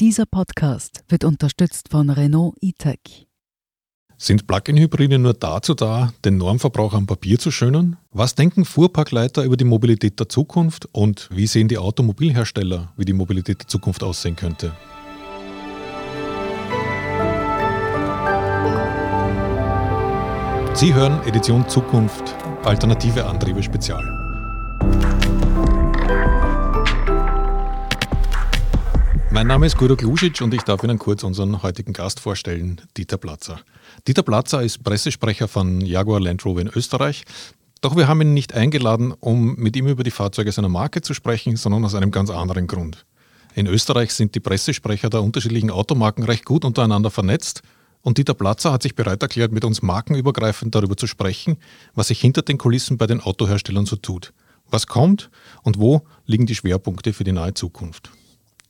Dieser Podcast wird unterstützt von Renault eTech. Sind Plug-in-Hybride nur dazu da, den Normverbrauch am Papier zu schönern? Was denken Fuhrparkleiter über die Mobilität der Zukunft und wie sehen die Automobilhersteller, wie die Mobilität der Zukunft aussehen könnte? Sie hören Edition Zukunft, alternative Antriebe Spezial. Mein Name ist Guido Klusic und ich darf Ihnen kurz unseren heutigen Gast vorstellen, Dieter Platzer. Dieter Platzer ist Pressesprecher von Jaguar Land Rover in Österreich. Doch wir haben ihn nicht eingeladen, um mit ihm über die Fahrzeuge seiner Marke zu sprechen, sondern aus einem ganz anderen Grund. In Österreich sind die Pressesprecher der unterschiedlichen Automarken recht gut untereinander vernetzt und Dieter Platzer hat sich bereit erklärt, mit uns markenübergreifend darüber zu sprechen, was sich hinter den Kulissen bei den Autoherstellern so tut. Was kommt und wo liegen die Schwerpunkte für die nahe Zukunft.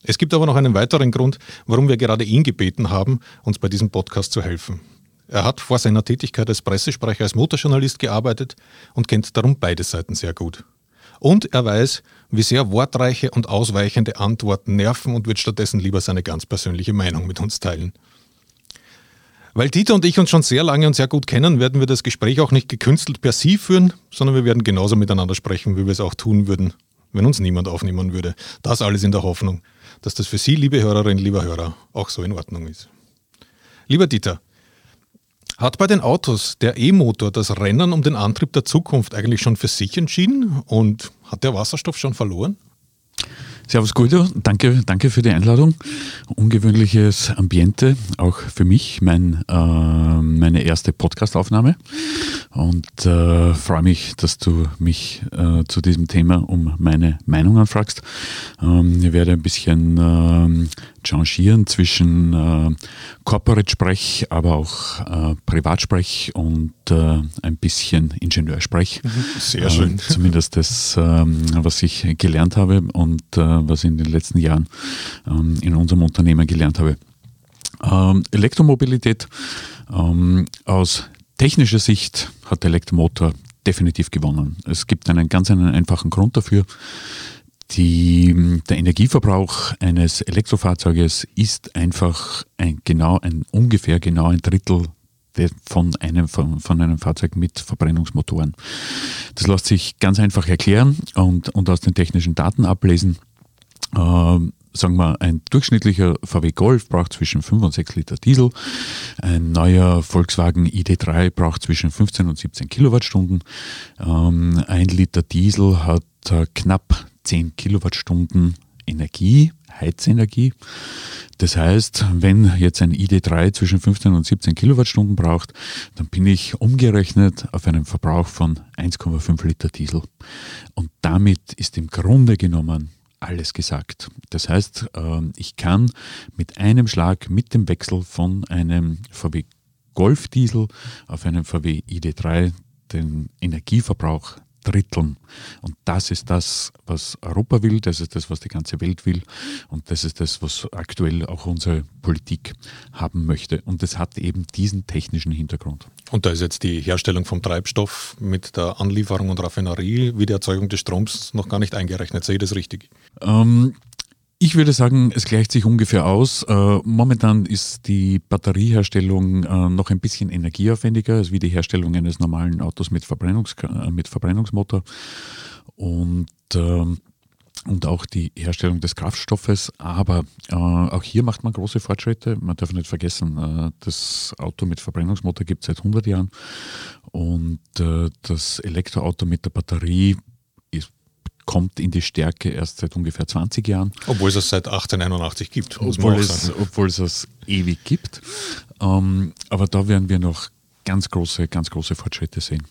Es gibt aber noch einen weiteren Grund, warum wir gerade ihn gebeten haben, uns bei diesem Podcast zu helfen. Er hat vor seiner Tätigkeit als Pressesprecher als Motorjournalist gearbeitet und kennt darum beide Seiten sehr gut. Und er weiß, wie sehr wortreiche und ausweichende Antworten nerven und wird stattdessen lieber seine ganz persönliche Meinung mit uns teilen. Weil Dieter und ich uns schon sehr lange und sehr gut kennen, werden wir das Gespräch auch nicht gekünstelt per Sie führen, sondern wir werden genauso miteinander sprechen, wie wir es auch tun würden, wenn uns niemand aufnehmen würde. Das alles in der Hoffnung, dass das für Sie, liebe Hörerinnen, lieber Hörer, auch so in Ordnung ist. Lieber Dieter, hat bei den Autos der E-Motor das Rennen um den Antrieb der Zukunft eigentlich schon für sich entschieden und hat der Wasserstoff schon verloren? Servus Guido, danke, danke für die Einladung. Ungewöhnliches Ambiente, auch für mich, mein, äh, meine erste Podcastaufnahme. Und äh, freue mich, dass du mich äh, zu diesem Thema um meine Meinung anfragst. Ähm, ich werde ein bisschen äh, changieren zwischen äh, Corporate-Sprech, aber auch äh, Privatsprech und äh, ein bisschen Ingenieursprech. Mhm. Sehr schön. Äh, zumindest das, ähm, was ich gelernt habe und äh, was ich in den letzten Jahren ähm, in unserem Unternehmen gelernt habe. Ähm, Elektromobilität ähm, aus technischer Sicht hat der Elektromotor definitiv gewonnen. Es gibt einen ganz einen einfachen Grund dafür. Die, der Energieverbrauch eines Elektrofahrzeuges ist einfach ein, genau ein ungefähr genau ein Drittel von einem, von, von einem Fahrzeug mit Verbrennungsmotoren. Das lässt sich ganz einfach erklären und, und aus den technischen Daten ablesen. Äh, sagen wir, ein durchschnittlicher VW Golf braucht zwischen 5 und 6 Liter Diesel. Ein neuer Volkswagen ID3 braucht zwischen 15 und 17 Kilowattstunden. Ähm, ein Liter Diesel hat äh, knapp 10 Kilowattstunden Energie, Heizenergie. Das heißt, wenn jetzt ein ID3 zwischen 15 und 17 Kilowattstunden braucht, dann bin ich umgerechnet auf einen Verbrauch von 1,5 Liter Diesel. Und damit ist im Grunde genommen alles gesagt. Das heißt, ähm, ich kann mit einem Schlag, mit dem Wechsel von einem VW Golf Diesel auf einen VW ID3 den Energieverbrauch dritteln. Und das ist das, was Europa will, das ist das, was die ganze Welt will und das ist das, was aktuell auch unsere Politik haben möchte. Und das hat eben diesen technischen Hintergrund. Und da ist jetzt die Herstellung vom Treibstoff mit der Anlieferung und Raffinerie wie die Erzeugung des Stroms noch gar nicht eingerechnet. Sehe ich das richtig? Ähm, ich würde sagen, es gleicht sich ungefähr aus. Äh, momentan ist die Batterieherstellung äh, noch ein bisschen energieaufwendiger als wie die Herstellung eines normalen Autos mit, Verbrennungs äh, mit Verbrennungsmotor. Und, ähm, und auch die Herstellung des Kraftstoffes. Aber auch hier macht man große Fortschritte. Man darf nicht vergessen, das Auto mit Verbrennungsmotor gibt es seit 100 Jahren. Und das Elektroauto mit der Batterie kommt in die Stärke erst seit ungefähr 20 Jahren. Obwohl es es seit 1881 gibt, muss obwohl man auch sagen. Es, obwohl es es ewig gibt. Ähm, aber da werden wir noch ganz große, ganz große Fortschritte sehen.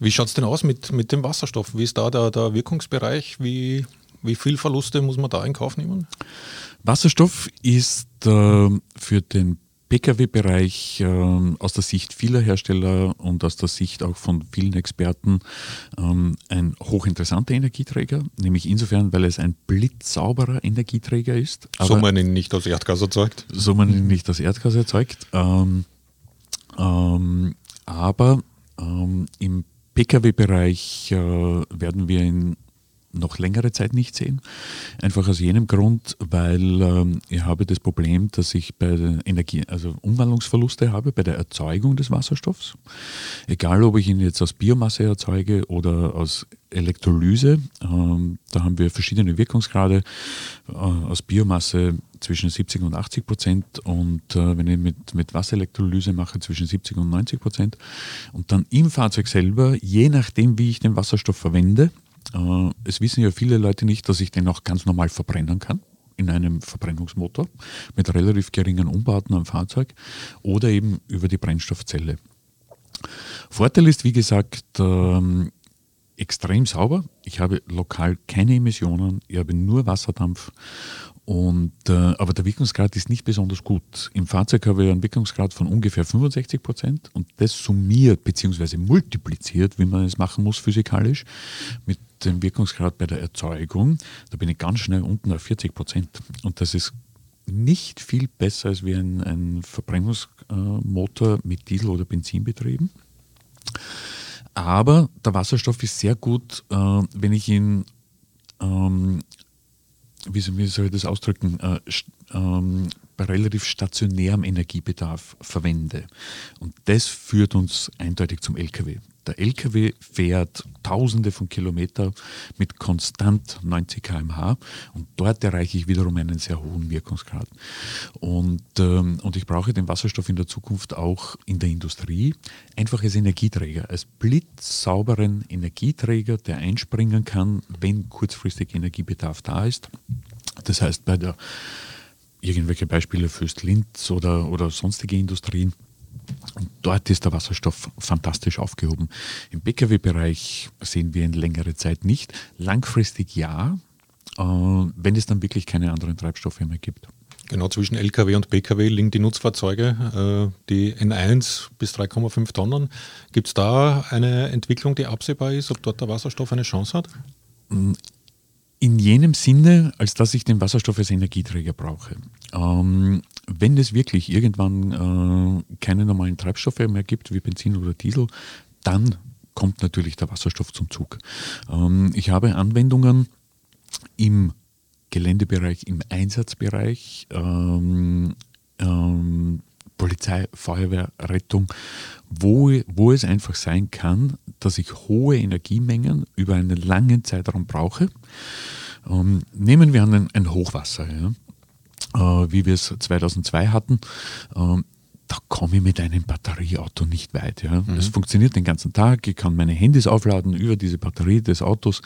Wie schaut es denn aus mit, mit dem Wasserstoff? Wie ist da der, der Wirkungsbereich? Wie, wie viel Verluste muss man da in Kauf nehmen? Wasserstoff ist äh, für den Pkw-Bereich äh, aus der Sicht vieler Hersteller und aus der Sicht auch von vielen Experten ähm, ein hochinteressanter Energieträger, nämlich insofern, weil es ein blitzsauberer Energieträger ist. so man ihn nicht aus Erdgas erzeugt. So man ihn nicht aus Erdgas erzeugt. Ähm, ähm, aber ähm, im Pkw-Bereich äh, werden wir in noch längere Zeit nicht sehen. Einfach aus jenem Grund, weil ähm, ich habe das Problem, dass ich bei Energie, also Umwandlungsverluste habe bei der Erzeugung des Wasserstoffs. Egal, ob ich ihn jetzt aus Biomasse erzeuge oder aus Elektrolyse. Ähm, da haben wir verschiedene Wirkungsgrade äh, aus Biomasse zwischen 70 und 80 Prozent und äh, wenn ich mit, mit Wasserelektrolyse mache, zwischen 70 und 90 Prozent. Und dann im Fahrzeug selber, je nachdem, wie ich den Wasserstoff verwende, äh, es wissen ja viele Leute nicht, dass ich den auch ganz normal verbrennen kann in einem Verbrennungsmotor mit relativ geringen Umbauten am Fahrzeug oder eben über die Brennstoffzelle. Vorteil ist, wie gesagt, ähm, extrem sauber. Ich habe lokal keine Emissionen, ich habe nur Wasserdampf und, äh, aber der Wirkungsgrad ist nicht besonders gut. Im Fahrzeug habe ich einen Wirkungsgrad von ungefähr 65 Prozent und das summiert bzw. multipliziert, wie man es machen muss physikalisch, mit dem Wirkungsgrad bei der Erzeugung. Da bin ich ganz schnell unten auf 40 Prozent. Und das ist nicht viel besser als wie ein, ein Verbrennungsmotor mit Diesel oder Benzin betrieben. Aber der Wasserstoff ist sehr gut, äh, wenn ich ihn ähm, wie soll ich das ausdrücken, äh, ähm, bei relativ stationärem Energiebedarf verwende. Und das führt uns eindeutig zum Lkw. Der Lkw fährt tausende von Kilometern mit konstant 90 km/h und dort erreiche ich wiederum einen sehr hohen Wirkungsgrad. Und, ähm, und ich brauche den Wasserstoff in der Zukunft auch in der Industrie, einfach als Energieträger, als blitzsauberen Energieträger, der einspringen kann, wenn kurzfristig Energiebedarf da ist. Das heißt, bei der irgendwelche Beispiele für Linz oder, oder sonstige Industrien, und dort ist der Wasserstoff fantastisch aufgehoben. Im Pkw-Bereich sehen wir ihn längere Zeit nicht. Langfristig ja, äh, wenn es dann wirklich keine anderen Treibstoffe mehr gibt. Genau, zwischen Lkw und Pkw liegen die Nutzfahrzeuge, äh, die N1 bis 3,5 Tonnen. Gibt es da eine Entwicklung, die absehbar ist, ob dort der Wasserstoff eine Chance hat? In jenem Sinne, als dass ich den Wasserstoff als Energieträger brauche. Ähm, wenn es wirklich irgendwann äh, keine normalen Treibstoffe mehr gibt, wie Benzin oder Diesel, dann kommt natürlich der Wasserstoff zum Zug. Ähm, ich habe Anwendungen im Geländebereich, im Einsatzbereich, ähm, ähm, Polizei, Feuerwehr, Rettung, wo, wo es einfach sein kann, dass ich hohe Energiemengen über einen langen Zeitraum brauche. Ähm, nehmen wir an ein, Hochwasser. Ja wie wir es 2002 hatten. Ähm, da komme ich mit einem Batterieauto nicht weit. Ja. Mhm. Es funktioniert den ganzen Tag, ich kann meine Handys aufladen über diese Batterie des Autos.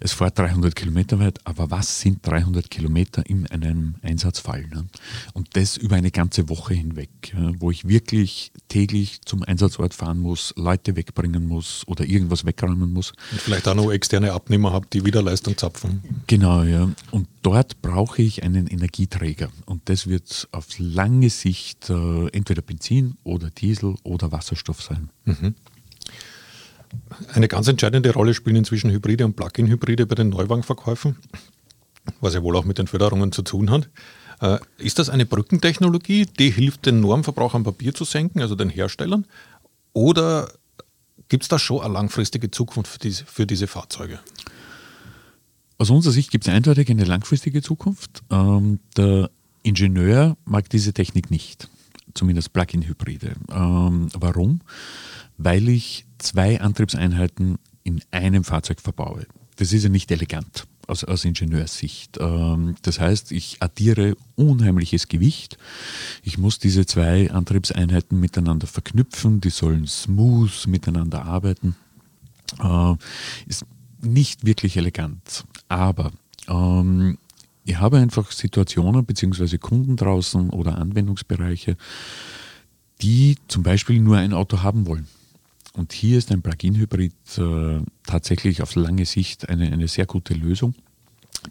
Es fährt 300 Kilometer weit, aber was sind 300 Kilometer in einem Einsatzfall? Ne? Und das über eine ganze Woche hinweg, ja, wo ich wirklich täglich zum Einsatzort fahren muss, Leute wegbringen muss oder irgendwas wegräumen muss. Und vielleicht auch noch externe Abnehmer habe, die wieder Leistung zapfen. Genau, ja. Und dort brauche ich einen Energieträger. Und das wird auf lange Sicht äh, entweder Benzin oder Diesel oder Wasserstoff sein. Mhm. Eine ganz entscheidende Rolle spielen inzwischen Hybride und Plug-in-Hybride bei den Neuwagenverkäufen, was ja wohl auch mit den Förderungen zu tun hat. Äh, ist das eine Brückentechnologie, die hilft, den Normverbrauch am Papier zu senken, also den Herstellern? Oder gibt es da schon eine langfristige Zukunft für diese, für diese Fahrzeuge? Aus unserer Sicht gibt es eindeutig eine langfristige Zukunft. Ähm, der Ingenieur mag diese Technik nicht zumindest Plug-in-Hybride. Ähm, warum? Weil ich zwei Antriebseinheiten in einem Fahrzeug verbaue. Das ist ja nicht elegant aus, aus Ingenieurssicht. Ähm, das heißt, ich addiere unheimliches Gewicht. Ich muss diese zwei Antriebseinheiten miteinander verknüpfen, die sollen smooth miteinander arbeiten. Äh, ist nicht wirklich elegant, aber ähm, ich habe einfach Situationen bzw. Kunden draußen oder Anwendungsbereiche, die zum Beispiel nur ein Auto haben wollen. Und hier ist ein Plug-in-Hybrid äh, tatsächlich auf lange Sicht eine, eine sehr gute Lösung.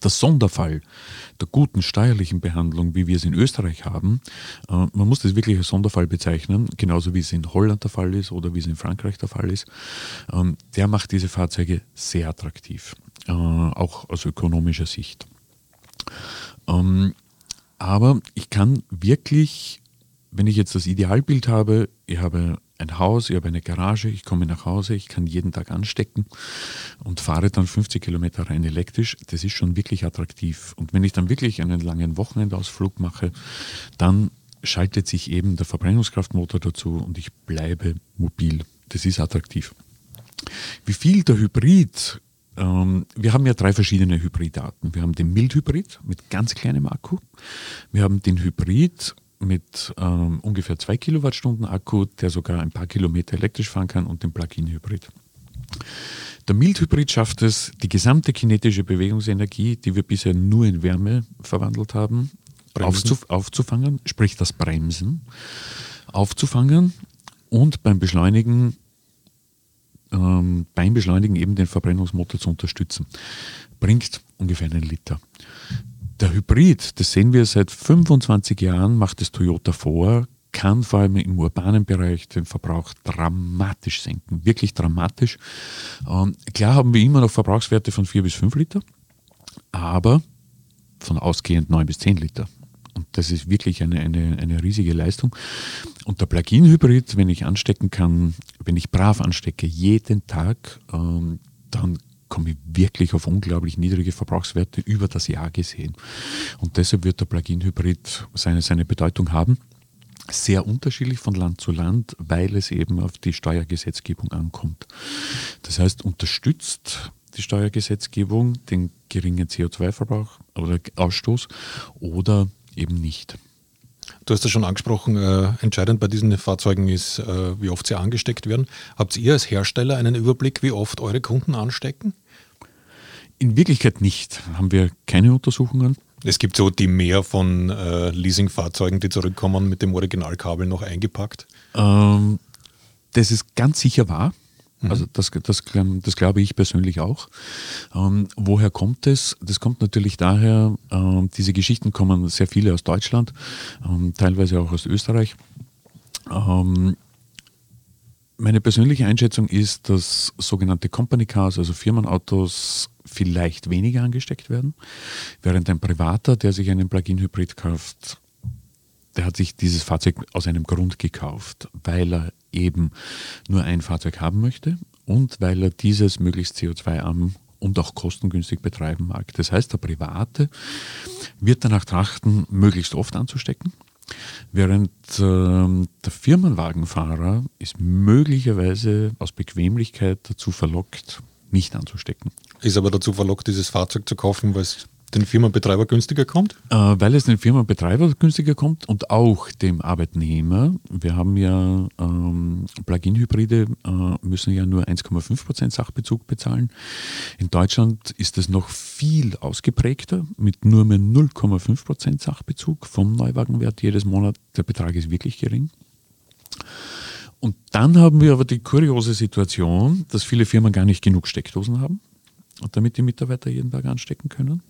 Der Sonderfall der guten steuerlichen Behandlung, wie wir es in Österreich haben, äh, man muss das wirklich als Sonderfall bezeichnen, genauso wie es in Holland der Fall ist oder wie es in Frankreich der Fall ist, ähm, der macht diese Fahrzeuge sehr attraktiv, äh, auch aus ökonomischer Sicht. Ähm, aber ich kann wirklich, wenn ich jetzt das Idealbild habe, ich habe ein Haus, ich habe eine Garage, ich komme nach Hause, ich kann jeden Tag anstecken und fahre dann 50 Kilometer rein elektrisch. Das ist schon wirklich attraktiv. Und wenn ich dann wirklich einen langen Wochenendausflug mache, dann schaltet sich eben der Verbrennungskraftmotor dazu und ich bleibe mobil. Das ist attraktiv. Wie viel der Hybrid ähm, wir haben ja drei verschiedene Hybridarten. Wir haben den Mildhybrid mit ganz kleinem Akku. Wir haben den Hybrid mit ähm, ungefähr 2 Kilowattstunden Akku, der sogar ein paar Kilometer elektrisch fahren kann und den Plug-in-Hybrid. Der Mildhybrid schafft es, die gesamte kinetische Bewegungsenergie, die wir bisher nur in Wärme verwandelt haben, aufzuf aufzufangen, sprich das Bremsen, aufzufangen und beim Beschleunigen ähm, beim Beschleunigen eben den Verbrennungsmotor zu unterstützen. Bringt ungefähr einen Liter. Der Hybrid, das sehen wir seit 25 Jahren, macht es Toyota vor, kann vor allem im urbanen Bereich den Verbrauch dramatisch senken. Wirklich dramatisch. Ähm, klar haben wir immer noch Verbrauchswerte von 4 bis 5 Liter, aber von ausgehend 9 bis 10 Liter. Und das ist wirklich eine, eine, eine riesige Leistung. Und der Plug-in-Hybrid, wenn ich anstecken kann, wenn ich brav anstecke, jeden Tag, ähm, dann komme ich wirklich auf unglaublich niedrige Verbrauchswerte über das Jahr gesehen. Und deshalb wird der Plug-in-Hybrid seine, seine Bedeutung haben. Sehr unterschiedlich von Land zu Land, weil es eben auf die Steuergesetzgebung ankommt. Das heißt, unterstützt die Steuergesetzgebung den geringen CO2-Verbrauch oder Ausstoß oder eben nicht. Du hast ja schon angesprochen, äh, entscheidend bei diesen Fahrzeugen ist, äh, wie oft sie angesteckt werden. Habt ihr als Hersteller einen Überblick, wie oft eure Kunden anstecken? In Wirklichkeit nicht. Haben wir keine Untersuchungen. Es gibt so die mehr von äh, Leasingfahrzeugen, die zurückkommen mit dem Originalkabel noch eingepackt. Ähm, das ist ganz sicher wahr. Mhm. Also das, das, das glaube ich persönlich auch. Ähm, woher kommt es? Das kommt natürlich daher, ähm, diese Geschichten kommen sehr viele aus Deutschland, ähm, teilweise auch aus Österreich. Ähm, meine persönliche Einschätzung ist, dass sogenannte Company Cars, also Firmenautos, vielleicht weniger angesteckt werden, während ein Privater, der sich einen Plug-in-Hybrid kauft, der hat sich dieses Fahrzeug aus einem Grund gekauft, weil er eben nur ein Fahrzeug haben möchte und weil er dieses möglichst CO2-arm und auch kostengünstig betreiben mag. Das heißt, der Private wird danach trachten, möglichst oft anzustecken, während äh, der Firmenwagenfahrer ist möglicherweise aus Bequemlichkeit dazu verlockt, nicht anzustecken. Ist aber dazu verlockt, dieses Fahrzeug zu kaufen, weil es den Firmenbetreiber günstiger kommt? Äh, weil es den Firmenbetreiber günstiger kommt und auch dem Arbeitnehmer. Wir haben ja ähm, Plug-in-Hybride, äh, müssen ja nur 1,5% Sachbezug bezahlen. In Deutschland ist es noch viel ausgeprägter mit nur mehr 0,5% Sachbezug vom Neuwagenwert jedes Monat. Der Betrag ist wirklich gering. Und dann haben wir aber die kuriose Situation, dass viele Firmen gar nicht genug Steckdosen haben, damit die Mitarbeiter jeden Tag anstecken können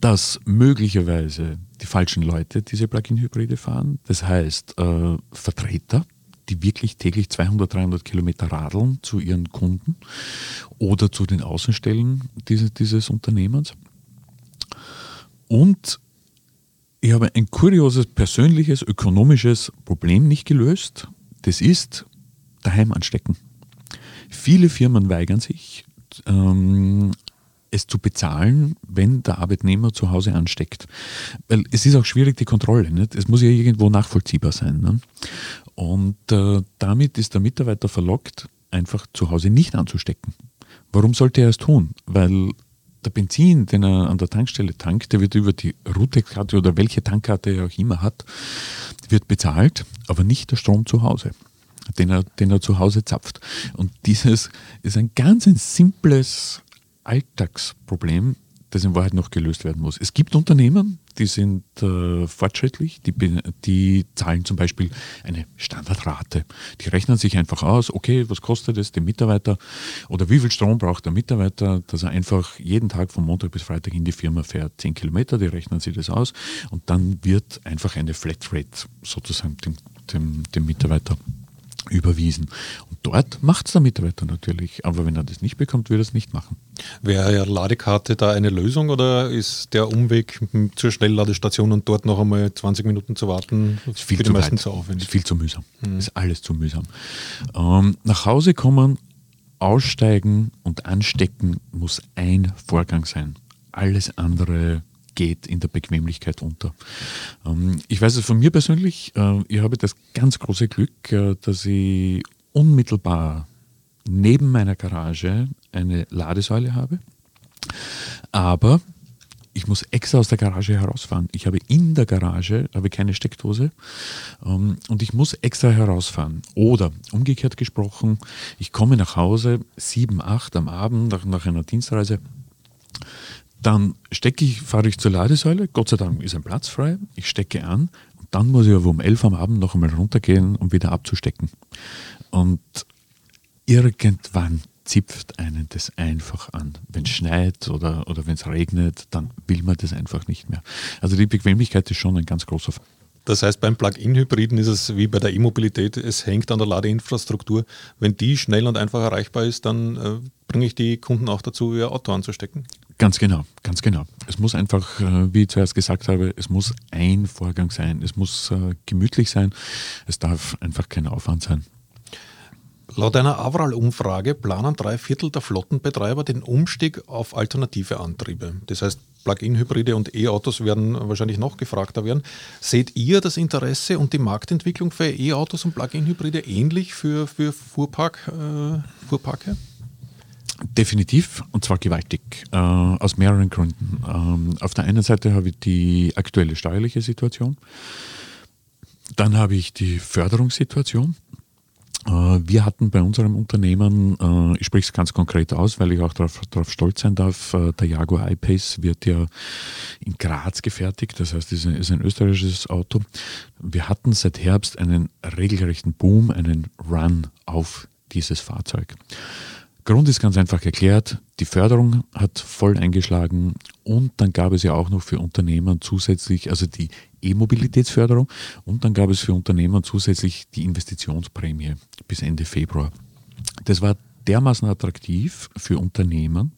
dass möglicherweise die falschen Leute diese Plug-in-Hybride fahren. Das heißt, äh, Vertreter, die wirklich täglich 200, 300 Kilometer radeln zu ihren Kunden oder zu den Außenstellen dieses, dieses Unternehmens. Und ich habe ein kurioses persönliches, ökonomisches Problem nicht gelöst. Das ist daheim anstecken. Viele Firmen weigern sich, ähm, es zu bezahlen, wenn der Arbeitnehmer zu Hause ansteckt. Weil es ist auch schwierig, die Kontrolle. Nicht? Es muss ja irgendwo nachvollziehbar sein. Ne? Und äh, damit ist der Mitarbeiter verlockt, einfach zu Hause nicht anzustecken. Warum sollte er es tun? Weil der Benzin, den er an der Tankstelle tankt, der wird über die Route-Karte oder welche Tankkarte er auch immer hat, wird bezahlt, aber nicht der Strom zu Hause, den er, den er zu Hause zapft. Und dieses ist ein ganz ein simples Alltagsproblem, das in Wahrheit noch gelöst werden muss. Es gibt Unternehmen, die sind äh, fortschrittlich, die, die zahlen zum Beispiel eine Standardrate. Die rechnen sich einfach aus, okay, was kostet es dem Mitarbeiter oder wie viel Strom braucht der Mitarbeiter, dass er einfach jeden Tag von Montag bis Freitag in die Firma fährt. Zehn Kilometer, die rechnen sich das aus und dann wird einfach eine Flatrate sozusagen dem, dem, dem Mitarbeiter überwiesen. Und dort macht es der Mitarbeiter natürlich, aber wenn er das nicht bekommt, wird er es nicht machen. Wäre ja Ladekarte da eine Lösung oder ist der Umweg zur Schnellladestation und dort noch einmal 20 Minuten zu warten ist viel für die zu meisten zu aufwendig? Ist viel zu mühsam. Mhm. Ist alles zu mühsam. Ähm, nach Hause kommen, aussteigen und anstecken muss ein Vorgang sein. Alles andere geht in der Bequemlichkeit unter. Ähm, ich weiß es von mir persönlich, äh, ich habe das ganz große Glück, äh, dass ich unmittelbar neben meiner Garage eine Ladesäule habe. Aber ich muss extra aus der Garage herausfahren. Ich habe in der Garage habe keine Steckdose ähm, und ich muss extra herausfahren. Oder umgekehrt gesprochen, ich komme nach Hause, sieben, acht am Abend nach, nach einer Dienstreise, dann stecke ich, fahre ich zur Ladesäule, Gott sei Dank ist ein Platz frei, ich stecke an und dann muss ich aber um elf am Abend noch einmal runtergehen, um wieder abzustecken. Und irgendwann zipft einen das einfach an. Wenn es schneit oder, oder wenn es regnet, dann will man das einfach nicht mehr. Also die Bequemlichkeit ist schon ein ganz großer Faktor. Das heißt, beim Plug-in-Hybriden ist es wie bei der E-Mobilität, es hängt an der Ladeinfrastruktur. Wenn die schnell und einfach erreichbar ist, dann äh, bringe ich die Kunden auch dazu, ihr Auto anzustecken. Ganz genau, ganz genau. Es muss einfach, äh, wie ich zuerst gesagt habe, es muss ein Vorgang sein. Es muss äh, gemütlich sein. Es darf einfach kein Aufwand sein. Laut einer Avral-Umfrage planen drei Viertel der Flottenbetreiber den Umstieg auf alternative Antriebe. Das heißt, Plug-in-Hybride und E-Autos werden wahrscheinlich noch gefragter werden. Seht ihr das Interesse und die Marktentwicklung für E-Autos und Plug-in-Hybride ähnlich für, für Fuhrpark, äh, Fuhrparke? Definitiv und zwar gewaltig, äh, aus mehreren Gründen. Ähm, auf der einen Seite habe ich die aktuelle steuerliche Situation, dann habe ich die Förderungssituation wir hatten bei unserem Unternehmen, äh, ich spreche es ganz konkret aus, weil ich auch darauf, darauf stolz sein darf, äh, der Jaguar I-Pace wird ja in Graz gefertigt, das heißt, es ist ein österreichisches Auto. Wir hatten seit Herbst einen regelrechten Boom, einen Run auf dieses Fahrzeug. Grund ist ganz einfach erklärt, die Förderung hat voll eingeschlagen und dann gab es ja auch noch für Unternehmen zusätzlich, also die E-Mobilitätsförderung und dann gab es für Unternehmen zusätzlich die Investitionsprämie bis Ende Februar. Das war dermaßen attraktiv für Unternehmen,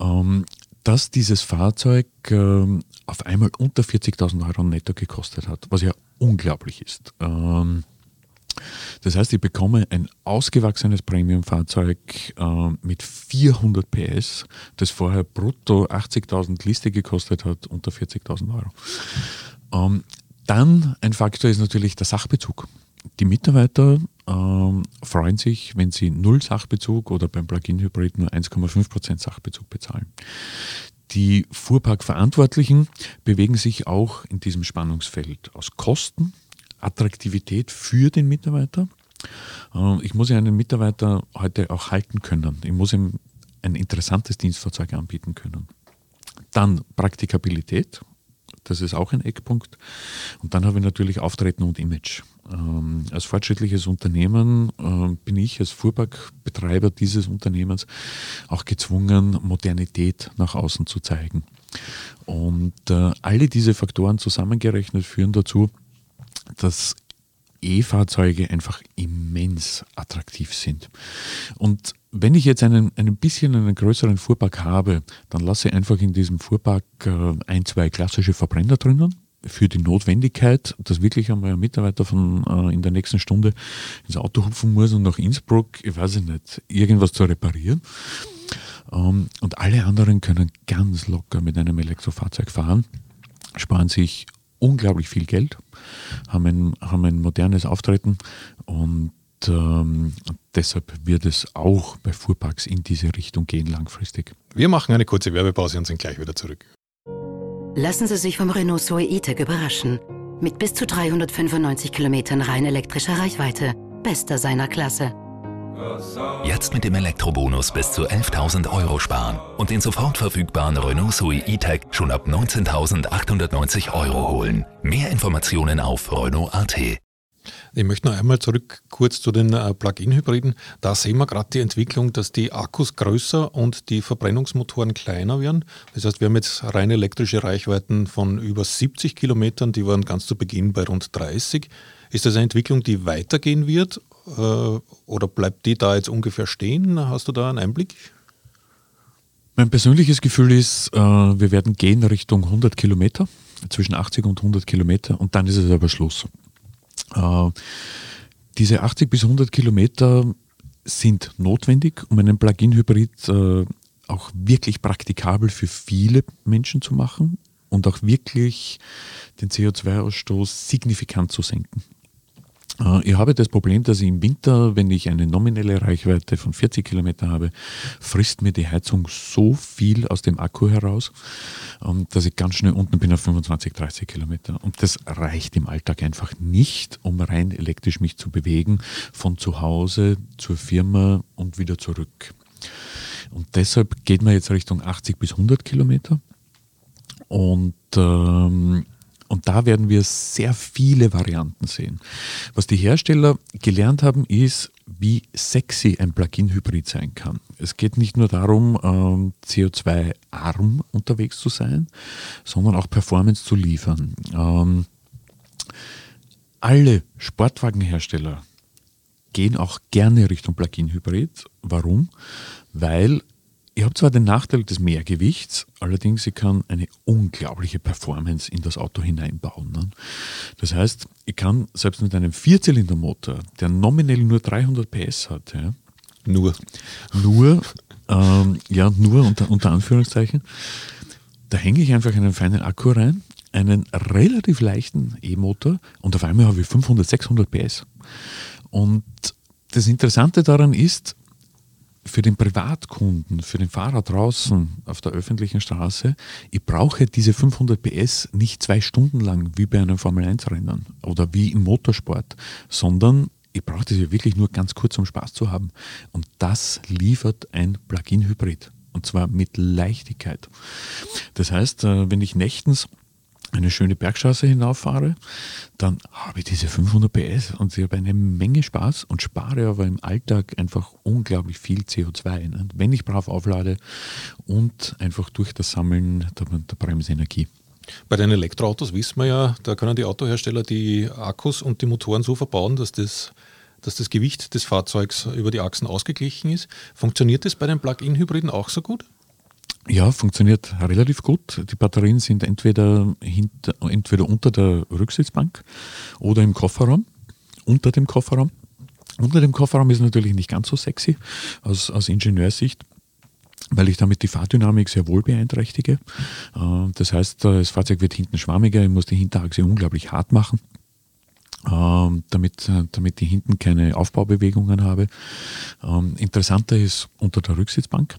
ähm, dass dieses Fahrzeug ähm, auf einmal unter 40.000 Euro netto gekostet hat, was ja unglaublich ist. Ähm, das heißt, ich bekomme ein ausgewachsenes Premium-Fahrzeug äh, mit 400 PS, das vorher brutto 80.000 Liste gekostet hat, unter 40.000 Euro. Ähm, dann ein Faktor ist natürlich der Sachbezug. Die Mitarbeiter ähm, freuen sich, wenn sie null Sachbezug oder beim Plug-in-Hybrid nur 1,5% Sachbezug bezahlen. Die Fuhrparkverantwortlichen bewegen sich auch in diesem Spannungsfeld aus Kosten Attraktivität für den Mitarbeiter. Äh, ich muss ja einen Mitarbeiter heute auch halten können. Ich muss ihm ein interessantes Dienstfahrzeug anbieten können. Dann Praktikabilität, das ist auch ein Eckpunkt. Und dann habe ich natürlich Auftreten und Image. Ähm, als fortschrittliches Unternehmen äh, bin ich als Fuhrparkbetreiber dieses Unternehmens auch gezwungen, Modernität nach außen zu zeigen. Und äh, alle diese Faktoren zusammengerechnet führen dazu, dass E-Fahrzeuge einfach immens attraktiv sind. Und wenn ich jetzt einen, ein bisschen einen größeren Fuhrpark habe, dann lasse ich einfach in diesem Fuhrpark äh, ein, zwei klassische Verbrenner drinnen für die Notwendigkeit, dass wirklich einmal ein Mitarbeiter von äh, in der nächsten Stunde ins Auto hupfen muss und nach Innsbruck, ich weiß nicht, irgendwas zu reparieren. Ähm, und alle anderen können ganz locker mit einem Elektrofahrzeug fahren, sparen sich unglaublich viel Geld, haben ein, haben ein modernes Auftreten und ähm, deshalb wird es auch bei Fuhrparks in diese Richtung gehen langfristig. Wir machen eine kurze Werbepause und sind gleich wieder zurück. Lassen Sie sich vom Renault Zoe E-Tech überraschen. Mit bis zu 395 Kilometern rein elektrischer Reichweite. Bester seiner Klasse. Jetzt mit dem Elektrobonus bis zu 11.000 Euro sparen und den sofort verfügbaren Renault Zoe E-Tech schon ab 19.890 Euro holen. Mehr Informationen auf Renault.at. Ich möchte noch einmal zurück kurz zu den äh, Plug-in-Hybriden. Da sehen wir gerade die Entwicklung, dass die Akkus größer und die Verbrennungsmotoren kleiner werden. Das heißt, wir haben jetzt rein elektrische Reichweiten von über 70 Kilometern, die waren ganz zu Beginn bei rund 30. Ist das eine Entwicklung, die weitergehen wird oder bleibt die da jetzt ungefähr stehen? Hast du da einen Einblick? Mein persönliches Gefühl ist, äh, wir werden gehen Richtung 100 Kilometer, zwischen 80 und 100 Kilometer und dann ist es aber Schluss. Äh, diese 80 bis 100 Kilometer sind notwendig, um einen Plug-in-Hybrid äh, auch wirklich praktikabel für viele Menschen zu machen und auch wirklich den CO2-Ausstoß signifikant zu senken. Äh, ich habe das Problem, dass ich im Winter, wenn ich eine nominelle Reichweite von 40 Kilometer habe, frisst mir die Heizung so viel aus dem Akku heraus, ähm, dass ich ganz schnell unten bin auf 25, 30 Kilometer. Und das reicht im Alltag einfach nicht, um rein elektrisch mich zu bewegen, von zu Hause zur Firma und wieder zurück. Und deshalb geht man jetzt Richtung 80 bis 100 Kilometer. Und ähm, und da werden wir sehr viele Varianten sehen. Was die Hersteller gelernt haben, ist, wie sexy ein Plug-in-Hybrid sein kann. Es geht nicht nur darum, ähm, CO2-arm unterwegs zu sein, sondern auch Performance zu liefern. Ähm, alle Sportwagenhersteller gehen auch gerne Richtung Plug-in-Hybrid. Warum? Weil ich habe zwar den Nachteil des Mehrgewichts, allerdings ich kann eine unglaubliche Performance in das Auto hineinbauen. Ne? Das heißt, ich kann selbst mit einem Vierzylindermotor, der nominell nur 300 PS hat, ja, nur, nur, ähm, ja, nur unter, unter Anführungszeichen, da hänge ich einfach einen feinen Akku rein, einen relativ leichten E-Motor und auf einmal habe ich 500, 600 PS. Und das Interessante daran ist, für den Privatkunden, für den Fahrer draußen auf der öffentlichen Straße, ich brauche diese 500 PS nicht zwei Stunden lang wie bei einem Formel-1-Rennen oder wie im Motorsport, sondern ich brauche das wirklich nur ganz kurz, um Spaß zu haben. Und das liefert ein Plug-in-Hybrid. Und zwar mit Leichtigkeit. Das heißt, äh, wenn ich nächtens eine schöne Bergstraße hinauffahre, dann habe ich diese 500 PS und ich habe eine Menge Spaß und spare aber im Alltag einfach unglaublich viel CO2, ne? wenn ich brav auflade und einfach durch das Sammeln der, der Bremsenergie. Bei den Elektroautos wissen wir ja, da können die Autohersteller die Akkus und die Motoren so verbauen, dass das, dass das Gewicht des Fahrzeugs über die Achsen ausgeglichen ist. Funktioniert das bei den Plug-in-Hybriden auch so gut? Ja, funktioniert relativ gut. Die Batterien sind entweder, hinter, entweder unter der Rücksitzbank oder im Kofferraum, unter dem Kofferraum. Unter dem Kofferraum ist natürlich nicht ganz so sexy aus, aus Ingenieursicht weil ich damit die Fahrdynamik sehr wohl beeinträchtige. Äh, das heißt, das Fahrzeug wird hinten schwammiger, ich muss die Hinterachse unglaublich hart machen, ähm, damit, damit ich hinten keine Aufbaubewegungen habe. Ähm, interessanter ist unter der Rücksitzbank.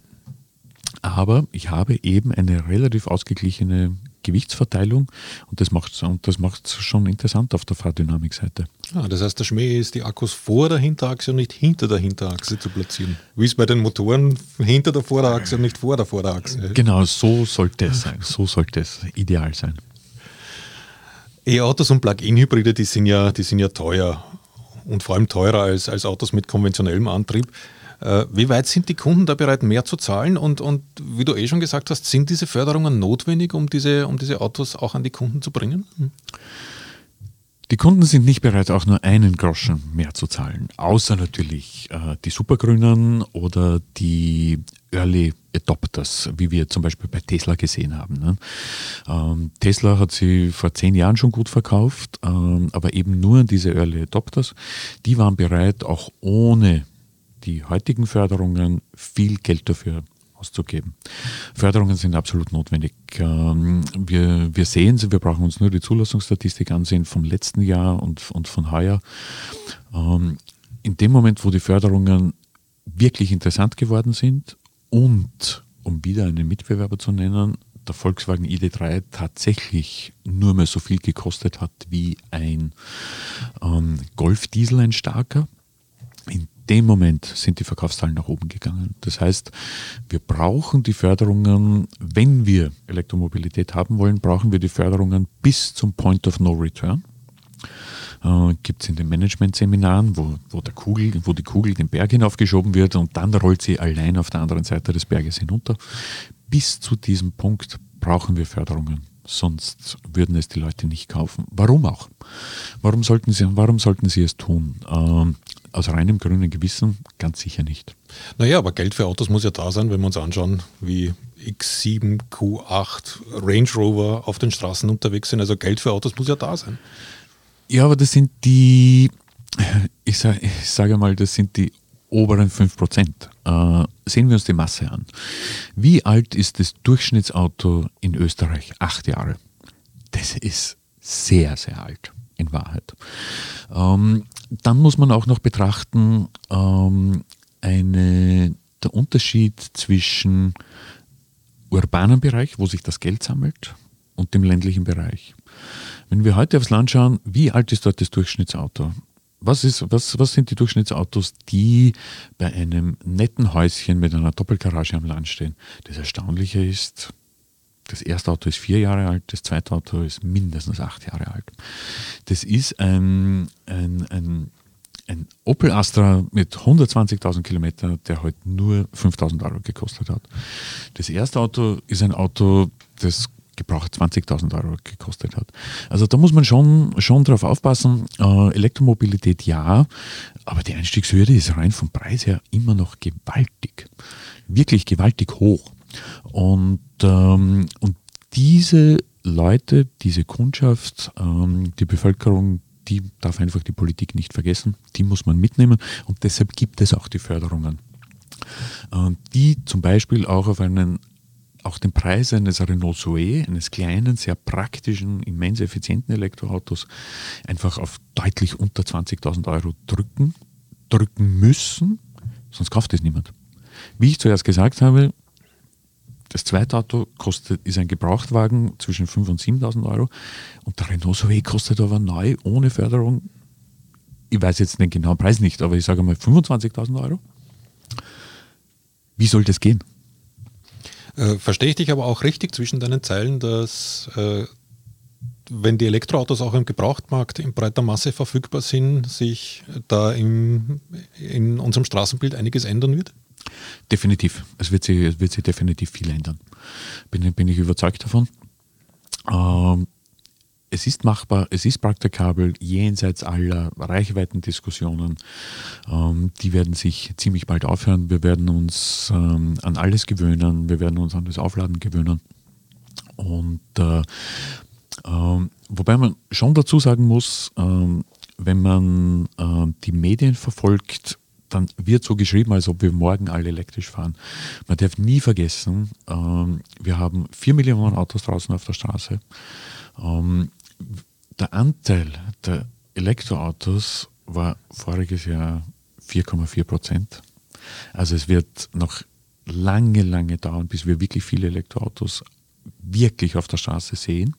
Aber ich habe eben eine relativ ausgeglichene Gewichtsverteilung und das macht es schon interessant auf der Fahrdynamikseite. Ah, das heißt, der Schmäh ist, die Akkus vor der Hinterachse und nicht hinter der Hinterachse zu platzieren. Wie es bei den Motoren hinter der Vorderachse und nicht vor der Vorderachse. Genau, so sollte es sein. So sollte es ideal sein. E-Autos und Plug-in-Hybride, die, sind ja, die sind ja teuer und vor allem teurer als, als Autos mit konventionellem Antrieb. Äh, wie weit sind die Kunden da bereit, mehr zu zahlen? Und, und wie du eh schon gesagt hast, sind diese Förderungen notwendig, um diese, um diese Autos auch an die Kunden zu bringen? Hm. Die Kunden sind nicht bereit, auch nur einen Groschen mehr zu zahlen, außer natürlich äh, die Supergrünen oder die Early Adopters, wie wir zum Beispiel bei Tesla gesehen haben. Ne? Ähm, Tesla hat sie vor zehn Jahren schon gut verkauft, ähm, aber eben nur diese Early Adopters, die waren bereit, auch ohne die heutigen Förderungen viel Geld dafür auszugeben. Förderungen sind absolut notwendig. Ähm, wir, wir sehen sie, wir brauchen uns nur die Zulassungsstatistik ansehen vom letzten Jahr und, und von heuer. Ähm, in dem Moment, wo die Förderungen wirklich interessant geworden sind und, um wieder einen Mitbewerber zu nennen, der Volkswagen ID3 tatsächlich nur mehr so viel gekostet hat wie ein ähm, Golf Diesel, ein starker. In dem Moment sind die Verkaufszahlen nach oben gegangen. Das heißt, wir brauchen die Förderungen, wenn wir Elektromobilität haben wollen, brauchen wir die Förderungen bis zum Point of No Return. Äh, Gibt es in den Management-Seminaren, wo, wo, wo die Kugel den Berg hinaufgeschoben wird und dann rollt sie allein auf der anderen Seite des Berges hinunter. Bis zu diesem Punkt brauchen wir Förderungen. sonst würden es die Leute nicht kaufen. Warum auch? Warum sollten sie, warum sollten sie es tun? Ähm, aus reinem grünen Gewissen ganz sicher nicht. Naja, aber Geld für Autos muss ja da sein, wenn wir uns anschauen, wie X7, Q8, Range Rover auf den Straßen unterwegs sind. Also Geld für Autos muss ja da sein. Ja, aber das sind die, ich sage, ich sage mal, das sind die oberen 5%. Äh, sehen wir uns die Masse an. Wie alt ist das Durchschnittsauto in Österreich? Acht Jahre. Das ist sehr, sehr alt in Wahrheit. Ähm, dann muss man auch noch betrachten, ähm, eine, der Unterschied zwischen urbanen Bereich, wo sich das Geld sammelt, und dem ländlichen Bereich. Wenn wir heute aufs Land schauen, wie alt ist dort das Durchschnittsauto? Was, ist, was, was sind die Durchschnittsautos, die bei einem netten Häuschen mit einer Doppelgarage am Land stehen? Das Erstaunliche ist, das erste Auto ist vier Jahre alt, das zweite Auto ist mindestens acht Jahre alt. Das ist ein, ein, ein, ein Opel Astra mit 120.000 Kilometern, der heute nur 5.000 Euro gekostet hat. Das erste Auto ist ein Auto, das gebraucht 20.000 Euro gekostet hat. Also da muss man schon, schon drauf aufpassen. Äh, Elektromobilität ja, aber die Einstiegshürde ist rein vom Preis her immer noch gewaltig. Wirklich gewaltig hoch. Und, ähm, und diese Leute, diese Kundschaft, ähm, die Bevölkerung, die darf einfach die Politik nicht vergessen, die muss man mitnehmen. Und deshalb gibt es auch die Förderungen, äh, die zum Beispiel auch auf einen auch den Preis eines Renault Zoe, eines kleinen, sehr praktischen, immens effizienten Elektroautos, einfach auf deutlich unter 20.000 Euro drücken, drücken müssen, sonst kauft es niemand. Wie ich zuerst gesagt habe, das zweite Auto kostet, ist ein Gebrauchtwagen zwischen 5.000 und 7.000 Euro und der Renault Zoe kostet aber neu, ohne Förderung, ich weiß jetzt den genauen Preis nicht, aber ich sage mal 25.000 Euro. Wie soll das gehen? Äh, verstehe ich dich aber auch richtig zwischen deinen Zeilen, dass äh, wenn die Elektroautos auch im Gebrauchtmarkt in breiter Masse verfügbar sind, sich da im, in unserem Straßenbild einiges ändern wird? Definitiv. Es wird sich, es wird sich definitiv viel ändern. Bin, bin ich überzeugt davon. Ähm, es ist machbar, es ist praktikabel, jenseits aller Reichweitendiskussionen. Ähm, die werden sich ziemlich bald aufhören. Wir werden uns ähm, an alles gewöhnen, wir werden uns an das Aufladen gewöhnen. Und äh, äh, wobei man schon dazu sagen muss, äh, wenn man äh, die Medien verfolgt, dann wird so geschrieben, als ob wir morgen alle elektrisch fahren. Man darf nie vergessen, ähm, wir haben vier Millionen Autos draußen auf der Straße. Ähm, der Anteil der Elektroautos war voriges Jahr 4,4 Prozent. Also es wird noch lange, lange dauern, bis wir wirklich viele Elektroautos wirklich auf der Straße sehen.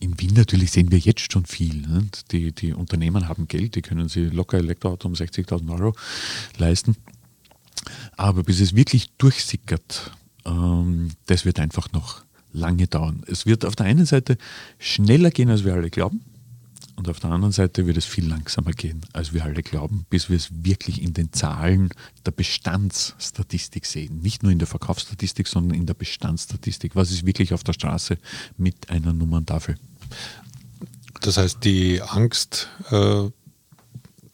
In Wien natürlich sehen wir jetzt schon viel. Ne? Die, die Unternehmen haben Geld, die können sich locker Elektroauto um 60.000 Euro leisten. Aber bis es wirklich durchsickert, ähm, das wird einfach noch lange dauern. Es wird auf der einen Seite schneller gehen, als wir alle glauben. Und auf der anderen Seite wird es viel langsamer gehen, als wir alle glauben, bis wir es wirklich in den Zahlen der Bestandsstatistik sehen. Nicht nur in der Verkaufsstatistik, sondern in der Bestandsstatistik. Was ist wirklich auf der Straße mit einer Nummerntafel? Das heißt, die Angst, äh,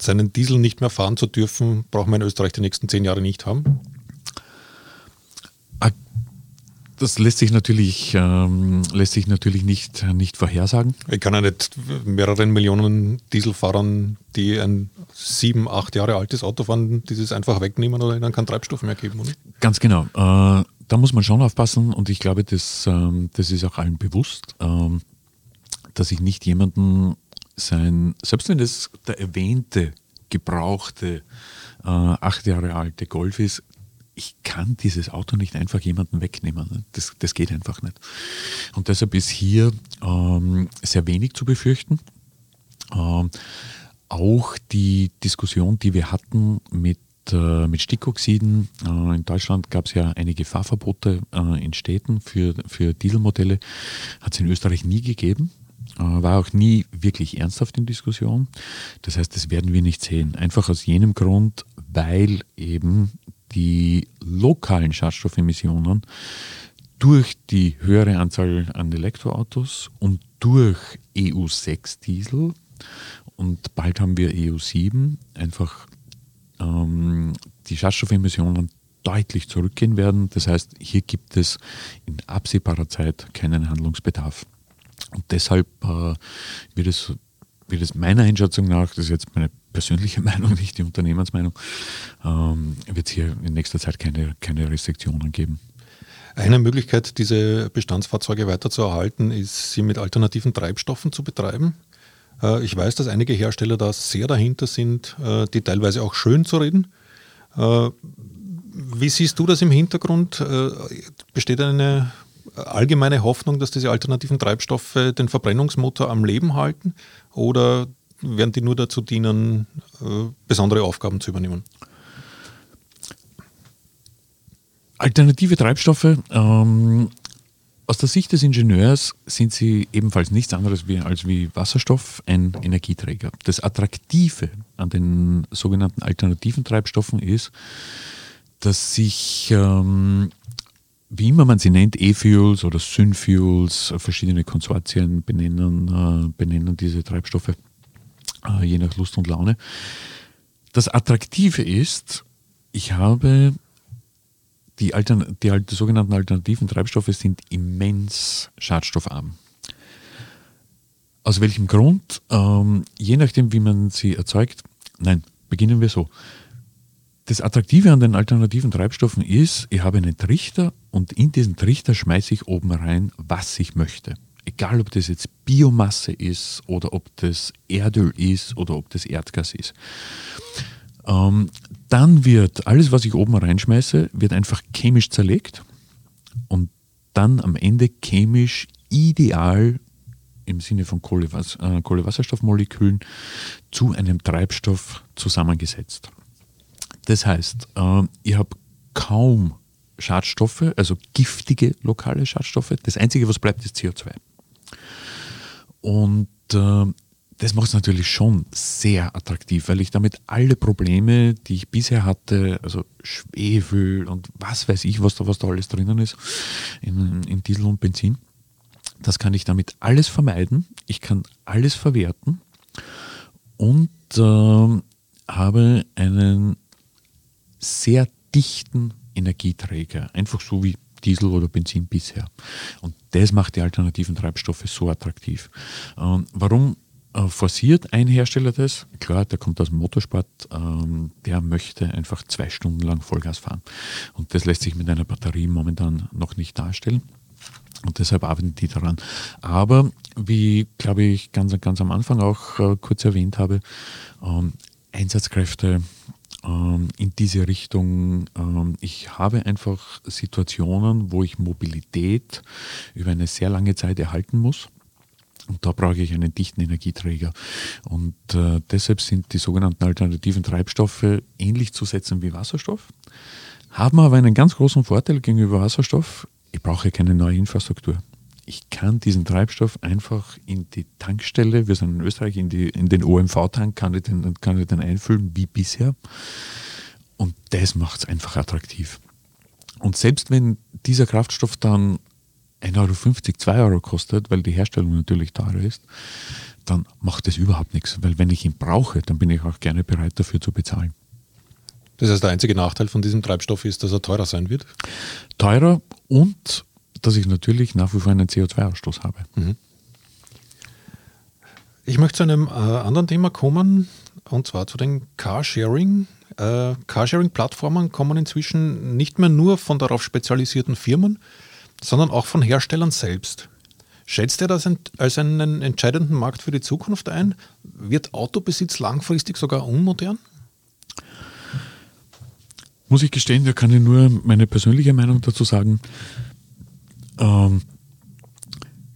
seinen Diesel nicht mehr fahren zu dürfen, braucht man in Österreich die nächsten zehn Jahre nicht haben? Das lässt sich natürlich, ähm, lässt sich natürlich nicht, nicht vorhersagen. Ich kann ja nicht mehreren Millionen Dieselfahrern, die ein sieben, acht Jahre altes Auto fahren, dieses einfach wegnehmen oder ihnen keinen Treibstoff mehr geben, oder? Ganz genau. Äh, da muss man schon aufpassen und ich glaube, das, ähm, das ist auch allen bewusst, ähm, dass ich nicht jemanden sein, selbst wenn das der erwähnte, gebrauchte, äh, acht Jahre alte Golf ist, ich kann dieses Auto nicht einfach jemanden wegnehmen. Das, das geht einfach nicht. Und deshalb ist hier ähm, sehr wenig zu befürchten. Ähm, auch die Diskussion, die wir hatten mit, äh, mit Stickoxiden. Äh, in Deutschland gab es ja einige Fahrverbote äh, in Städten für, für Dieselmodelle. Hat es in Österreich nie gegeben äh, war auch nie wirklich ernsthaft in Diskussion. Das heißt, das werden wir nicht sehen. Einfach aus jenem Grund, weil eben die lokalen Schadstoffemissionen durch die höhere Anzahl an Elektroautos und durch EU6 Diesel und bald haben wir EU7 einfach ähm, die Schadstoffemissionen deutlich zurückgehen werden. Das heißt, hier gibt es in absehbarer Zeit keinen Handlungsbedarf. Und deshalb äh, wird, es, wird es meiner Einschätzung nach, das ist jetzt meine persönliche Meinung, nicht die Unternehmensmeinung, ähm, wird es hier in nächster Zeit keine, keine Restriktionen geben. Eine Möglichkeit, diese Bestandsfahrzeuge weiterzuerhalten, ist, sie mit alternativen Treibstoffen zu betreiben. Äh, ich weiß, dass einige Hersteller da sehr dahinter sind, äh, die teilweise auch schön zu reden. Äh, wie siehst du das im Hintergrund? Besteht eine allgemeine Hoffnung, dass diese alternativen Treibstoffe den Verbrennungsmotor am Leben halten oder werden die nur dazu dienen, besondere Aufgaben zu übernehmen? Alternative Treibstoffe, ähm, aus der Sicht des Ingenieurs sind sie ebenfalls nichts anderes wie, als wie Wasserstoff ein Energieträger. Das Attraktive an den sogenannten alternativen Treibstoffen ist, dass sich, ähm, wie immer man sie nennt, E-Fuels oder Synfuels, verschiedene Konsortien benennen, äh, benennen diese Treibstoffe, äh, je nach Lust und Laune. Das Attraktive ist, ich habe die, Altern die, die sogenannten alternativen Treibstoffe sind immens schadstoffarm. Aus welchem Grund? Ähm, je nachdem, wie man sie erzeugt. Nein, beginnen wir so. Das Attraktive an den alternativen Treibstoffen ist, ich habe einen Trichter und in diesen Trichter schmeiße ich oben rein, was ich möchte. Egal, ob das jetzt Biomasse ist oder ob das Erdöl ist oder ob das Erdgas ist. Ähm, dann wird alles, was ich oben reinschmeiße, wird einfach chemisch zerlegt und dann am Ende chemisch ideal im Sinne von Kohlewas äh, Kohlewasserstoffmolekülen zu einem Treibstoff zusammengesetzt. Das heißt, äh, ich habe kaum Schadstoffe, also giftige lokale Schadstoffe. Das Einzige, was bleibt, ist CO2. Und äh, das macht es natürlich schon sehr attraktiv, weil ich damit alle Probleme, die ich bisher hatte, also Schwefel und was weiß ich, was da, was da alles drinnen ist, in, in Diesel und Benzin, das kann ich damit alles vermeiden. Ich kann alles verwerten und äh, habe einen sehr dichten Energieträger, einfach so wie Diesel oder Benzin bisher. Und das macht die alternativen Treibstoffe so attraktiv. Ähm, warum äh, forciert ein Hersteller das. Klar, der kommt aus dem Motorsport, ähm, der möchte einfach zwei Stunden lang Vollgas fahren. Und das lässt sich mit einer Batterie momentan noch nicht darstellen. Und deshalb arbeiten die daran. Aber wie, glaube ich, ganz, ganz am Anfang auch äh, kurz erwähnt habe, ähm, Einsatzkräfte ähm, in diese Richtung. Ähm, ich habe einfach Situationen, wo ich Mobilität über eine sehr lange Zeit erhalten muss. Und da brauche ich einen dichten Energieträger. Und äh, deshalb sind die sogenannten alternativen Treibstoffe ähnlich zu setzen wie Wasserstoff, haben aber einen ganz großen Vorteil gegenüber Wasserstoff. Ich brauche keine neue Infrastruktur. Ich kann diesen Treibstoff einfach in die Tankstelle, wir sind in Österreich, in, die, in den OMV-Tank, kann, ich den, kann ich den einfüllen wie bisher. Und das macht es einfach attraktiv. Und selbst wenn dieser Kraftstoff dann 1,50 Euro, 2 Euro kostet, weil die Herstellung natürlich teurer ist, dann macht das überhaupt nichts. Weil wenn ich ihn brauche, dann bin ich auch gerne bereit dafür zu bezahlen. Das heißt, der einzige Nachteil von diesem Treibstoff ist, dass er teurer sein wird? Teurer und dass ich natürlich nach wie vor einen CO2-Ausstoß habe. Mhm. Ich möchte zu einem äh, anderen Thema kommen, und zwar zu den Carsharing. Äh, Carsharing-Plattformen kommen inzwischen nicht mehr nur von darauf spezialisierten Firmen, sondern auch von Herstellern selbst. Schätzt ihr das als einen entscheidenden Markt für die Zukunft ein? Wird Autobesitz langfristig sogar unmodern? Muss ich gestehen, da kann ich nur meine persönliche Meinung dazu sagen. Ähm,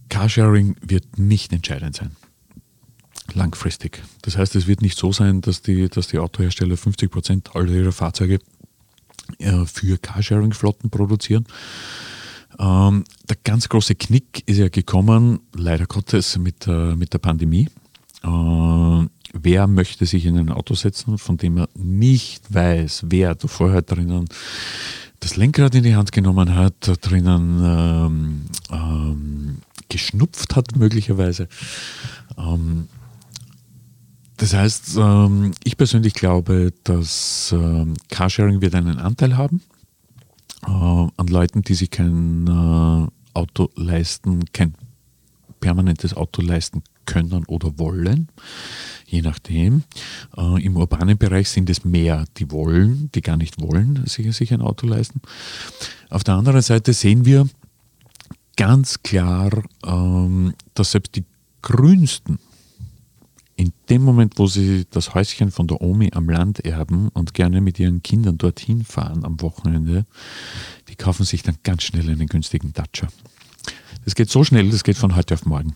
Carsharing wird nicht entscheidend sein. Langfristig. Das heißt, es wird nicht so sein, dass die, dass die Autohersteller 50 Prozent aller ihrer Fahrzeuge äh, für Carsharing-Flotten produzieren ähm, der ganz große Knick ist ja gekommen, leider Gottes, mit, äh, mit der Pandemie. Äh, wer möchte sich in ein Auto setzen, von dem er nicht weiß, wer da vorher drinnen das Lenkrad in die Hand genommen hat, da drinnen ähm, ähm, geschnupft hat möglicherweise. Ähm, das heißt, ähm, ich persönlich glaube, dass ähm, Carsharing wird einen Anteil haben äh, an Leuten, die sich kein äh, Auto leisten, kein permanentes Auto leisten können oder wollen, je nachdem. Äh, Im urbanen Bereich sind es mehr, die wollen, die gar nicht wollen, sich, sich ein Auto leisten. Auf der anderen Seite sehen wir ganz klar, ähm, dass selbst die grünsten in dem Moment, wo sie das Häuschen von der Omi am Land erben und gerne mit ihren Kindern dorthin fahren am Wochenende, die kaufen sich dann ganz schnell einen günstigen Dacia. Das geht so schnell, das geht von heute auf morgen.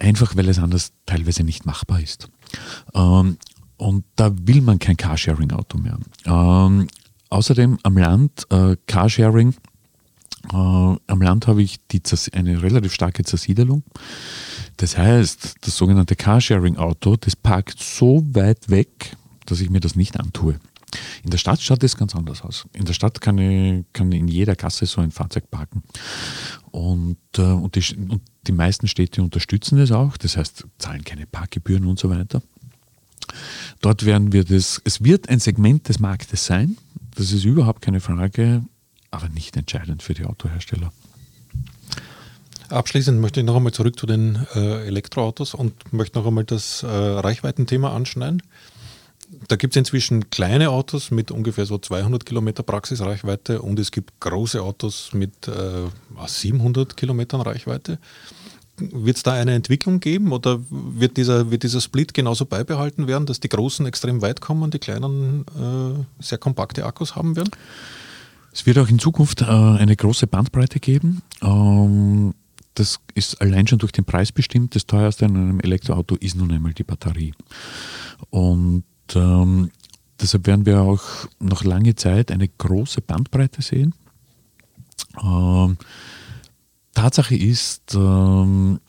Einfach weil es anders teilweise nicht machbar ist. Ähm, und da will man kein Carsharing-Auto mehr. Ähm, außerdem am Land, äh, Carsharing, äh, am Land habe ich die, eine relativ starke Zersiedelung. Das heißt, das sogenannte Carsharing-Auto, das parkt so weit weg, dass ich mir das nicht antue. In der Stadt schaut das ganz anders aus. In der Stadt kann, ich, kann in jeder Gasse so ein Fahrzeug parken. Und, äh, und, die, und die meisten Städte unterstützen das auch, das heißt, zahlen keine Parkgebühren und so weiter. Dort werden wir das, es wird ein Segment des Marktes sein, das ist überhaupt keine Frage, aber nicht entscheidend für die Autohersteller. Abschließend möchte ich noch einmal zurück zu den äh, Elektroautos und möchte noch einmal das äh, Reichweitenthema anschneiden. Da gibt es inzwischen kleine Autos mit ungefähr so 200 Kilometer Praxisreichweite und es gibt große Autos mit äh, 700 Kilometern Reichweite. Wird es da eine Entwicklung geben oder wird dieser, wird dieser Split genauso beibehalten werden, dass die Großen extrem weit kommen und die Kleinen äh, sehr kompakte Akkus haben werden? Es wird auch in Zukunft äh, eine große Bandbreite geben. Ähm, das ist allein schon durch den Preis bestimmt. Das teuerste an einem Elektroauto ist nun einmal die Batterie. Und ähm, deshalb werden wir auch noch lange Zeit eine große Bandbreite sehen. Ähm, Tatsache ist, ähm,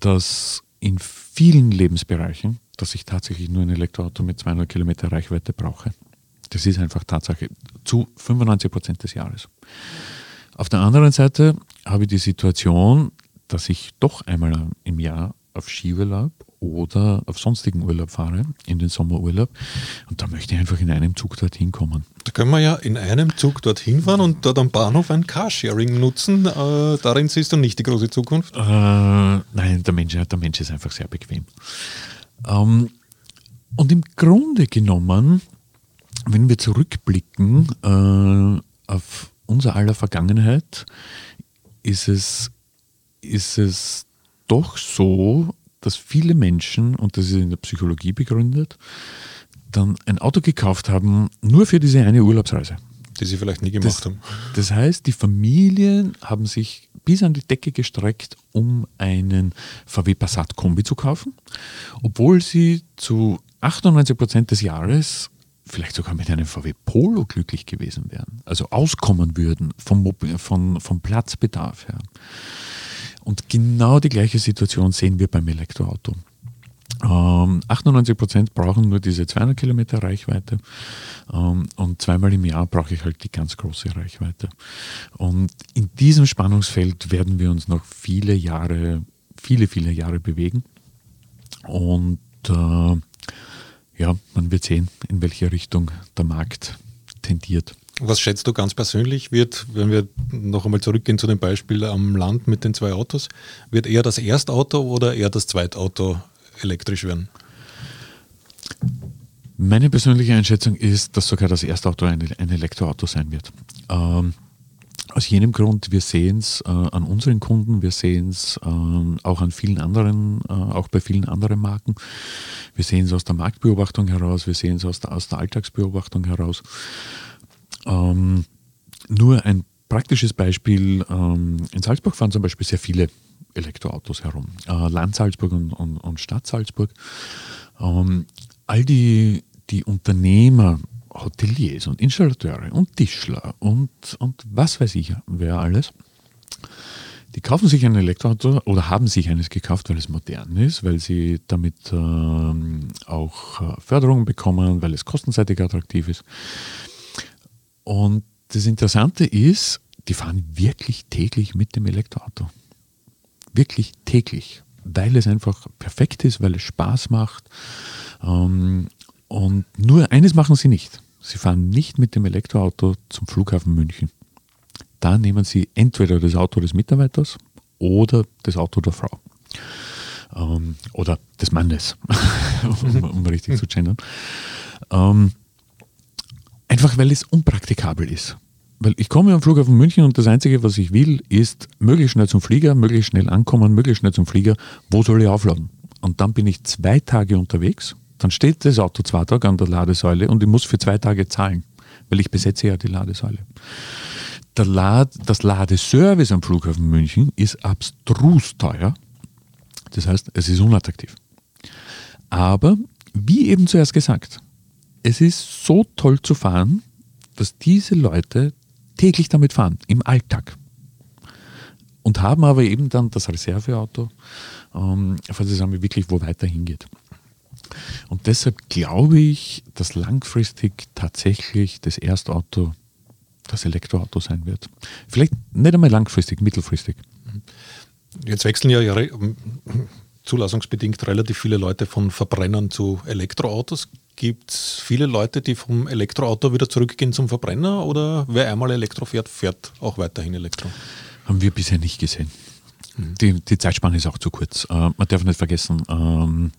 dass in vielen Lebensbereichen, dass ich tatsächlich nur ein Elektroauto mit 200 Kilometer Reichweite brauche. Das ist einfach Tatsache zu 95 Prozent des Jahres. Auf der anderen Seite habe ich die Situation, dass ich doch einmal im Jahr auf Skiurlaub oder auf sonstigen Urlaub fahre, in den Sommerurlaub. Und da möchte ich einfach in einem Zug dorthin kommen. Da können wir ja in einem Zug dorthin fahren und dort am Bahnhof ein Carsharing nutzen. Äh, darin siehst du nicht die große Zukunft? Äh, nein, der Mensch, der Mensch ist einfach sehr bequem. Ähm, und im Grunde genommen, wenn wir zurückblicken äh, auf unser aller Vergangenheit, ist es, ist es doch so, dass viele Menschen, und das ist in der Psychologie begründet, dann ein Auto gekauft haben, nur für diese eine Urlaubsreise. Die sie vielleicht nie gemacht das, haben. Das heißt, die Familien haben sich bis an die Decke gestreckt, um einen VW Passat Kombi zu kaufen, obwohl sie zu 98 Prozent des Jahres vielleicht sogar mit einem VW Polo glücklich gewesen wären, also auskommen würden vom, vom, vom Platzbedarf her. Und genau die gleiche Situation sehen wir beim Elektroauto. Ähm, 98 Prozent brauchen nur diese 200 Kilometer Reichweite ähm, und zweimal im Jahr brauche ich halt die ganz große Reichweite. Und in diesem Spannungsfeld werden wir uns noch viele Jahre, viele, viele Jahre bewegen. Und äh, ja, man wird sehen, in welche Richtung der Markt tendiert. Was schätzt du ganz persönlich, wird, wenn wir noch einmal zurückgehen zu dem Beispiel am Land mit den zwei Autos, wird eher das Erstauto oder eher das Zweitauto elektrisch werden? Meine persönliche Einschätzung ist, dass sogar das Erstauto ein, ein Elektroauto sein wird. Ähm, aus jenem Grund, wir sehen es äh, an unseren Kunden, wir sehen es äh, auch an vielen anderen, äh, auch bei vielen anderen Marken. Wir sehen es aus der Marktbeobachtung heraus, wir sehen es aus der, aus der Alltagsbeobachtung heraus. Ähm, nur ein praktisches Beispiel, ähm, in Salzburg fahren zum Beispiel sehr viele Elektroautos herum. Äh, Land Salzburg und, und, und Stadt Salzburg. Ähm, all die, die Unternehmer, Hoteliers und Installateure und Tischler und, und was weiß ich, wer alles, die kaufen sich ein Elektroauto oder haben sich eines gekauft, weil es modern ist, weil sie damit ähm, auch äh, Förderungen bekommen, weil es kostenseitig attraktiv ist. Und das Interessante ist, die fahren wirklich täglich mit dem Elektroauto. Wirklich täglich, weil es einfach perfekt ist, weil es Spaß macht. Ähm, und nur eines machen sie nicht. Sie fahren nicht mit dem Elektroauto zum Flughafen München. Da nehmen sie entweder das Auto des Mitarbeiters oder das Auto der Frau. Ähm, oder des Mannes, um, um, richtig zu gendern. Einfach weil es unpraktikabel ist. Weil ich komme am Flughafen München und das Einzige, was ich will, ist möglichst schnell zum Flieger, möglichst schnell ankommen, möglichst schnell zum Flieger. Wo soll ich aufladen? Und dann bin ich zwei Tage unterwegs, dann steht das Auto zwei Tage an der Ladesäule und ich muss für zwei Tage zahlen, weil ich besetze ja die Ladesäule. Der Lad, das Ladeservice am Flughafen München ist abstrus teuer. Das heißt, es ist unattraktiv. Aber, wie eben zuerst gesagt, es ist so toll zu fahren, dass diese Leute täglich damit fahren, im Alltag. Und haben aber eben dann das Reserveauto, ähm, falls es einmal wirklich wo weiter hingeht. Und deshalb glaube ich, dass langfristig tatsächlich das Erstauto das Elektroauto sein wird. Vielleicht nicht einmal langfristig, mittelfristig. Jetzt wechseln ja zulassungsbedingt relativ viele Leute von Verbrennern zu Elektroautos. Gibt es viele Leute, die vom Elektroauto wieder zurückgehen zum Verbrenner oder wer einmal Elektro fährt, fährt auch weiterhin Elektro? Haben wir bisher nicht gesehen. Mhm. Die, die, Zeitspanne ist auch zu kurz. Äh, man darf nicht vergessen, ähm,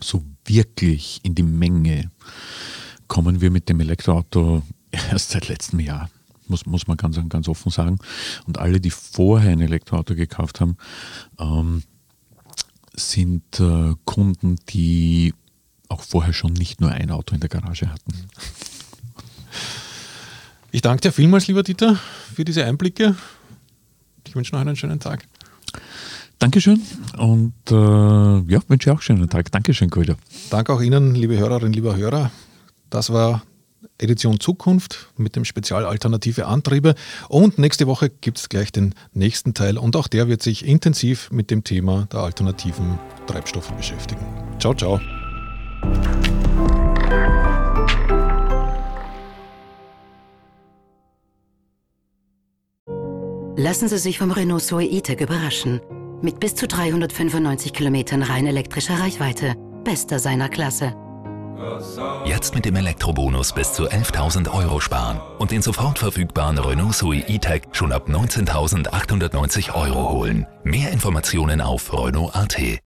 so wirklich in die Menge kommen wir mit dem Elektroauto erst seit letztem Jahr. Muss, muss man ganz, ganz offen sagen. Und alle, die vorher ein Elektroauto gekauft haben, ähm, sind äh, Kunden, die auch vorher schon nicht nur ein Auto in der Garage hatten. Ich danke dir vielmals, lieber Dieter, für diese Einblicke. Ich wünsche noch einen schönen Tag. Dankeschön und äh, ja, wünsche auch einen schönen Tag. Dankeschön, Guido. Danke auch Ihnen, liebe Hörerinnen, lieber Hörer. Das war Edition Zukunft mit dem Spezial Alternative Antriebe. Und nächste Woche gibt es gleich den nächsten Teil und auch der wird sich intensiv mit dem Thema der alternativen Treibstoffe beschäftigen. Ciao, ciao. Lassen Sie sich vom Renault Zoe E-Tech überraschen. Mit bis zu 395 Kilometern rein elektrischer Reichweite. Bester seiner Klasse. Jetzt mit dem Elektrobonus bis zu 11.000 Euro sparen und den sofort verfügbaren Renault Zoe E-Tech schon ab 19.890 Euro holen. Mehr Informationen auf Renault.at.